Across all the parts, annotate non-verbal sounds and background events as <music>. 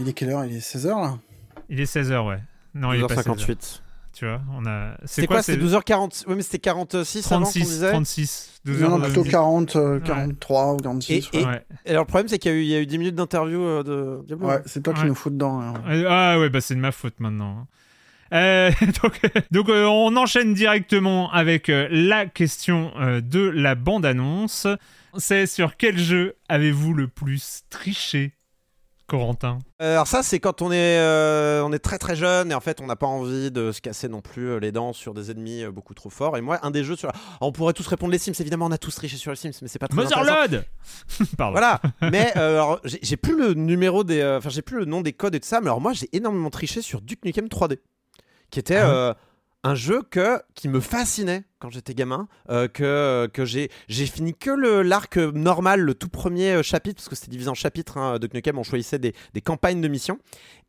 Il est quelle heure? Il est 16h là? Il est 16h, ouais. Non, il est pas 16h. 12h58. Tu vois, on a. C'est quoi C'est 12h40 Oui, mais c'était 46 avant qu'on 36, disait? 36. Non, non, 12h, plutôt 40, euh, Ouais. 43 ou 46. Et- ouais. Ouais. Et alors, le problème, c'est qu'il y, a eu- il y a eu 10 minutes d'interview euh, de Diablo. Ouais, c'est toi qui Ouais. nous fous dedans. hein. Ah ouais, bah c'est de ma faute maintenant. Euh, <laughs> donc, donc, euh, on enchaîne directement avec euh, la question euh, de la bande-annonce. C'est sur quel jeu avez-vous le plus triché, Corentin Euh, alors ça, c'est quand on est, euh, on est très très jeune et en fait, on n'a pas envie de se casser non plus euh, les dents sur des ennemis beaucoup trop forts. Et moi, un des jeux sur... On pourrait tous répondre les Sims, évidemment, on a tous triché sur les Sims, mais c'est pas très. Motherlode <laughs> Pardon. Voilà, mais euh, alors j'ai plus le numéro des, euh, enfin j'ai plus le nom des codes et tout ça, mais alors moi j'ai énormément triché sur Duke Nukem 3D, qui était Ah euh, un jeu que qui me fascinait quand j'étais gamin, euh, que que j'ai j'ai fini que le l'arc normal, le tout premier euh, chapitre, parce que c'était divisé en chapitres. Hein, Duke Nukem, on choisissait des, des campagnes de missions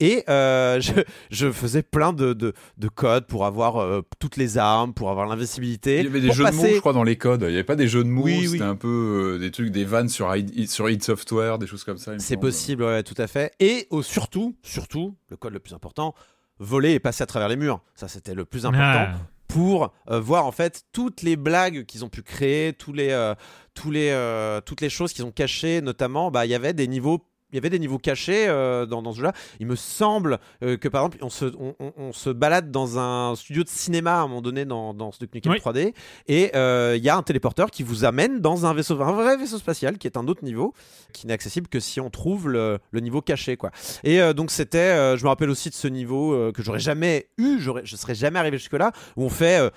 et euh, <laughs> je, je faisais plein de, de, de codes pour avoir euh, toutes les armes, pour avoir l'invincibilité. Il y avait des jeux de mots, je crois, dans les codes. Il n'y avait pas des jeux de mots, Oui, oui. c'était un peu euh, des trucs, des vannes sur, id, sur id Software, des choses comme ça. C'est possible, ouais, tout à fait. Et au, surtout, surtout, le code le plus important, voler et passer à travers les murs. Ça, c'était le plus important Ah. pour euh, voir en fait toutes les blagues qu'ils ont pu créer, tous les, euh, tous les, euh, toutes les choses qu'ils ont cachées, notamment, bah, il y avait des niveaux. Il y avait des niveaux cachés euh, dans, dans ce jeu-là. Il me semble euh, que par exemple, on se, on, on- on se balade dans un studio de cinéma à un moment donné dans, dans Nukem Oui. 3D et euh, il y a un téléporteur qui vous amène dans un vaisseau, un vrai vaisseau spatial qui est un autre niveau qui n'est accessible que si on trouve le, le niveau caché, quoi. Et donc c'était, je me rappelle aussi de ce niveau que j'aurais jamais eu, je serais jamais arrivé jusque là, où on fait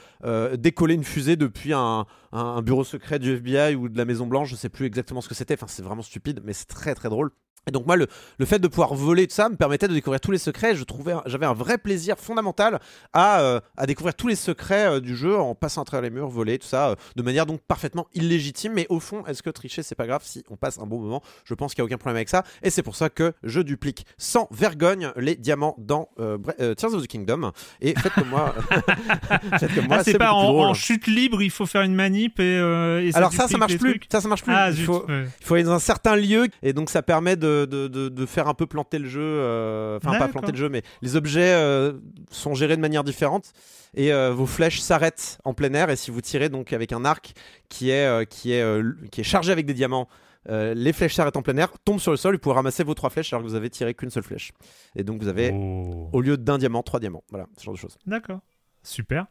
décoller une fusée depuis un, un- un bureau secret du FBI ou de la Maison Blanche, je sais plus exactement ce que c'était. Enfin, c'est vraiment stupide, mais c'est très très drôle. Et donc moi, le, le fait de pouvoir voler tout ça me permettait de découvrir tous les secrets. Je trouvais, j'avais un vrai plaisir fondamental à, euh, à découvrir tous les secrets euh, du jeu en passant à travers les murs, voler, tout ça, euh, de manière donc parfaitement illégitime. Mais au fond, est-ce que tricher, c'est pas grave si on passe un bon moment? Je pense qu'il n'y a aucun problème avec ça. Et c'est pour ça que je duplique sans vergogne les diamants dans Tears of the Kingdom. Et faites comme moi. <laughs> <laughs> faites comme moi, Ah, c'est pas en chute libre, il faut faire une manip et. euh, et Alors ça, ça marche plus. Ça, ça marche plus. Ah, il faut, ouais. il faut aller dans un certain lieu et donc ça permet de, de, de, de faire un peu planter le jeu. euh, Enfin, pas planter le jeu, mais les objets euh, sont gérés de manière différente et vos flèches s'arrêtent en plein air. Et si vous tirez donc avec un arc qui est, qui est, qui est chargé avec des diamants, euh, les flèches s'arrêtent en plein air, tombent sur le sol et vous pouvez ramasser vos trois flèches alors que vous avez tiré qu'une seule flèche. Et donc vous avez, Oh. au lieu d'un diamant, trois diamants. Voilà, ce genre de choses. D'accord. Super.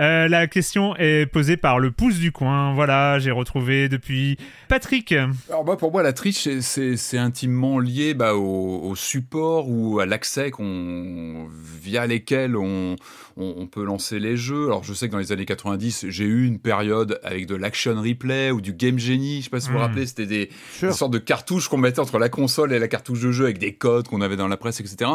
Euh, la question est posée par le pouce du coin. Voilà, j'ai retrouvé depuis Patrick. Alors moi, pour moi, la triche, c'est- intimement lié bah, au, au support ou à l'accès qu'on via lesquels on, on, on peut lancer les jeux. Alors je sais que dans les années 90, j'ai eu une période avec de l'action replay ou du game genie. Je sais pas si vous vous Mm. rappelez, c'était des, des sortes de cartouches qu'on mettait entre la console et la cartouche de jeu avec des codes qu'on avait dans la presse, etc.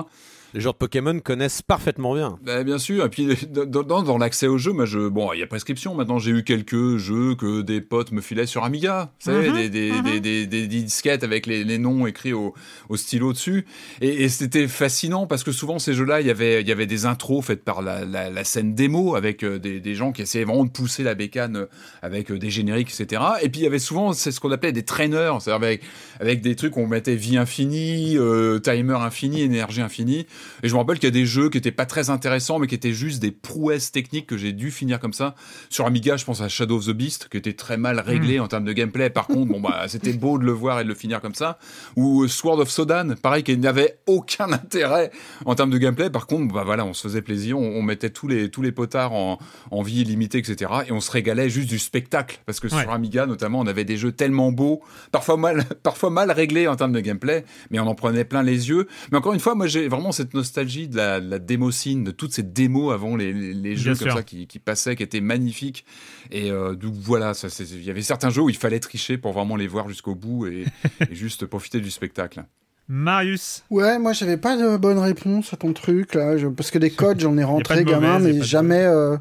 Les joueurs de Pokémon connaissent parfaitement bien. Bah, bien sûr, et puis dans, dans, dans l'accès au jeu, moi, je, bon, il y a prescription. Maintenant, j'ai eu quelques jeux que des potes me filaient sur Amiga, vous savez, Mhm, des, des, mhm. des, des, des disquettes avec les, les noms écrits au, au stylo dessus. Et, et c'était fascinant parce que souvent, ces jeux-là, il y avait, il y avait des intros faites par la, la, la scène démo avec euh, des, des gens qui essayaient vraiment de pousser la bécane euh, avec euh, des génériques, etc. Et puis, il y avait souvent, c'est ce qu'on appelait des traîneurs, c'est-à-dire avec, avec des trucs où on mettait vie infinie, euh, timer infini, énergie infinie. Et je me rappelle qu'il y a des jeux qui étaient pas très intéressants, mais qui étaient juste des prouesses techniques que j'ai dû finir comme ça. Sur Amiga, je pense à Shadow of the Beast, qui était très mal réglé en termes de gameplay. Par contre, bon, bah, c'était beau de le voir et de le finir comme ça. Ou euh, Sword of Sodan, pareil, qui n'avait aucun intérêt en termes de gameplay. Par contre, bah voilà, on se faisait plaisir, on, on mettait tous les, tous les potards en, en vie illimitée, etc. Et on se régalait juste du spectacle. Parce que Ouais. sur Amiga, notamment, on avait des jeux tellement beaux, parfois mal, <laughs> parfois mal réglés en termes de gameplay, mais on en prenait plein les yeux. Mais encore une fois, moi, j'ai vraiment cette cette nostalgie de la, de la démocine, de toutes ces démos avant les, les, les jeux comme ça qui, qui passaient, qui étaient magnifiques. Et euh, donc voilà, il y avait certains jeux où il fallait tricher pour vraiment les voir jusqu'au bout et, <laughs> et juste profiter du spectacle. Marius. Ouais, moi j'avais pas de bonne réponse à ton truc là, je- parce que des <laughs> codes j'en ai rentré gamin, mauvaise, mais pas de jamais, euh,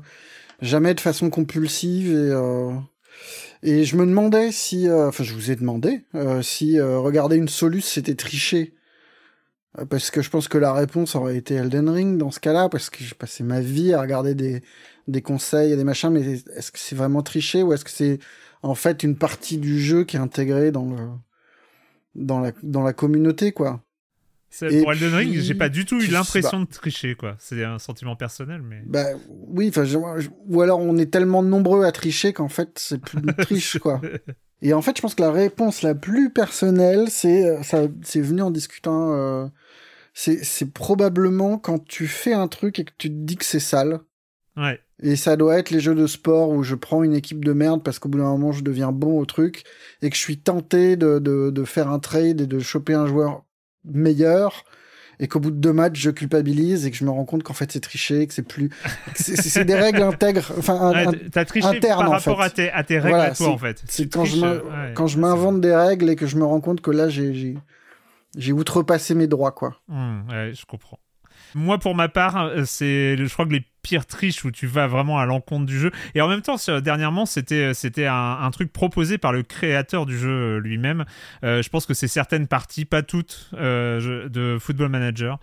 jamais de façon compulsive et euh, et je me demandais si, euh, enfin je vous ai demandé euh, si euh, regarder une Solus c'était tricher, Euh, parce que je pense que la réponse aurait été Elden Ring dans ce cas-là, parce que j'ai passé ma vie à regarder des des conseils et des machins, mais est-ce que c'est vraiment tricher ou est-ce que c'est en fait une partie du jeu qui est intégrée dans le dans la dans la communauté quoi? Et Pour Elden Ring, j'ai pas du tout eu l'impression de tricher, quoi. C'est un sentiment personnel, mais. Bah oui, enfin, ou alors on est tellement nombreux à tricher qu'en fait c'est plus une triche quoi. <laughs> Et en fait, je pense que la réponse la plus personnelle, c'est euh, ça, c'est venu en discutant. euh, c'est c'est probablement quand tu fais un truc et que tu te dis que c'est sale. Ouais. Et ça doit être les jeux de sport où je prends une équipe de merde parce qu'au bout d'un moment je deviens bon au truc et que je suis tenté de, de, de faire un trade et de choper un joueur meilleur et qu'au bout de deux matchs je culpabilise et que je me rends compte qu'en fait c'est triché, que c'est plus. c'est- des règles intègres. Enfin, Ouais, T'as triché interne, par en rapport fait. à tes, à tes règles Voilà, à toi, en fait. c'est quand je euh, ouais, quand je c'est m'invente des règles et que je me rends compte que là j'ai outrepassé mes droits quoi. Ouais, je comprends. Moi, pour ma part, euh, c'est, je crois que les pires triches où tu vas vraiment à l'encontre du jeu. Et en même temps, dernièrement, c'était, c'était un, truc proposé par le créateur du jeu euh, lui-même. Euh, je pense que c'est certaines parties, pas toutes, euh, de Football Manager.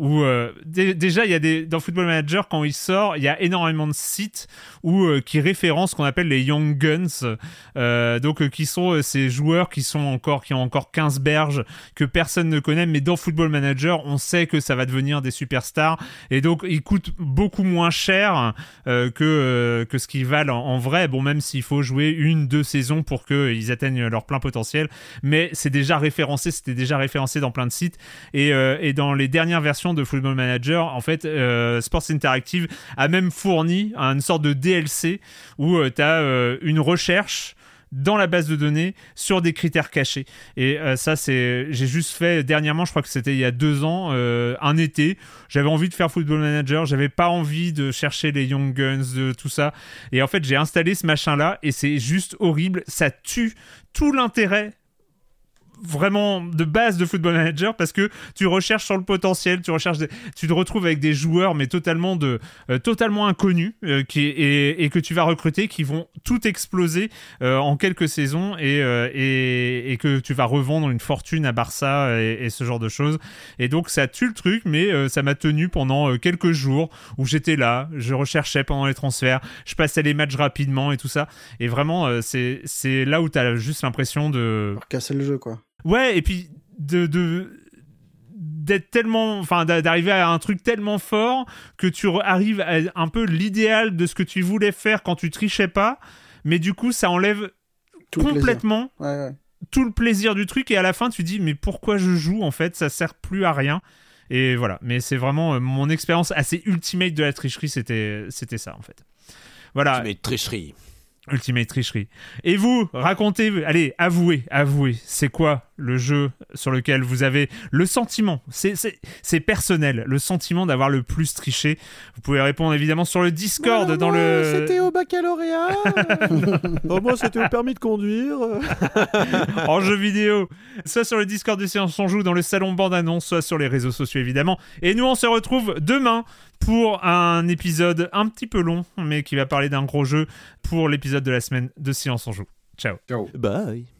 Où euh, dé- déjà il y a des dans Football Manager quand il sort il y a énormément de sites où euh, qui référencent ce qu'on appelle les young guns euh, donc qui sont ces joueurs qui sont encore qui ont encore 15 berges que personne ne connaît, mais dans Football Manager, on sait que ça va devenir des superstars, et donc ils coûtent beaucoup moins cher que, que ce qu'ils valent en, vrai, bon, même s'il faut jouer une, deux saisons pour qu'ils atteignent leur plein potentiel, mais c'est déjà référencé, c'était déjà référencé dans plein de sites, et, et dans les dernières versions de Football Manager, en fait, euh, Sports Interactive a même fourni une sorte de DLC où tu as une recherche dans la base de données sur des critères cachés. Et euh, ça, c'est, j'ai juste fait dernièrement, je crois que c'était il y a deux ans, euh, un été. J'avais envie de faire Football Manager, j'avais pas envie de chercher les Young Guns, de tout ça. Et en fait, j'ai installé ce machin-là et c'est juste horrible. Ça tue tout l'intérêt vraiment de base de Football Manager parce que tu recherches sur le potentiel, tu recherches, des- tu te retrouves avec des joueurs mais totalement de, euh, totalement inconnus euh, qui et, et que tu vas recruter qui vont tout exploser euh, en quelques saisons et, euh, et et que tu vas revendre une fortune à Barça et, et ce genre de choses et donc ça tue le truc mais euh, ça m'a tenu pendant euh, quelques jours où j'étais là, je recherchais pendant les transferts, je passais les matchs rapidement et tout ça et vraiment c'est c'est là où tu as juste l'impression de casser le jeu quoi. Ouais, et puis de, de d'être tellement enfin d'a- d'arriver à un truc tellement fort que tu arrives à un peu l'idéal de ce que tu voulais faire quand tu trichais pas mais du coup ça enlève Tout le plaisir. complètement Ouais, ouais. tout le plaisir du truc et à la fin tu dis mais pourquoi je joue en fait? Ça sert plus à rien et voilà mais c'est vraiment euh, mon expérience assez ultimate de la tricherie c'était c'était ça en fait voilà Mais tricherie. Ultimate tricherie. Et vous, racontez, allez, avouez, avouez, c'est quoi le jeu sur lequel vous avez le sentiment, c'est- personnel, le sentiment d'avoir le plus triché. Vous pouvez répondre évidemment sur le Discord, dans moi, le... C'était au baccalauréat. <laughs> oh, moi, c'était au permis de conduire. <laughs> en jeu vidéo, soit sur le Discord de Séance on Joue, dans le salon bande-annonce, soit sur les réseaux sociaux évidemment. Et nous, on se retrouve demain pour un épisode un petit peu long, mais qui va parler d'un gros jeu pour l'épisode de la semaine de Séance on Joue. Ciao. Ciao. Bye.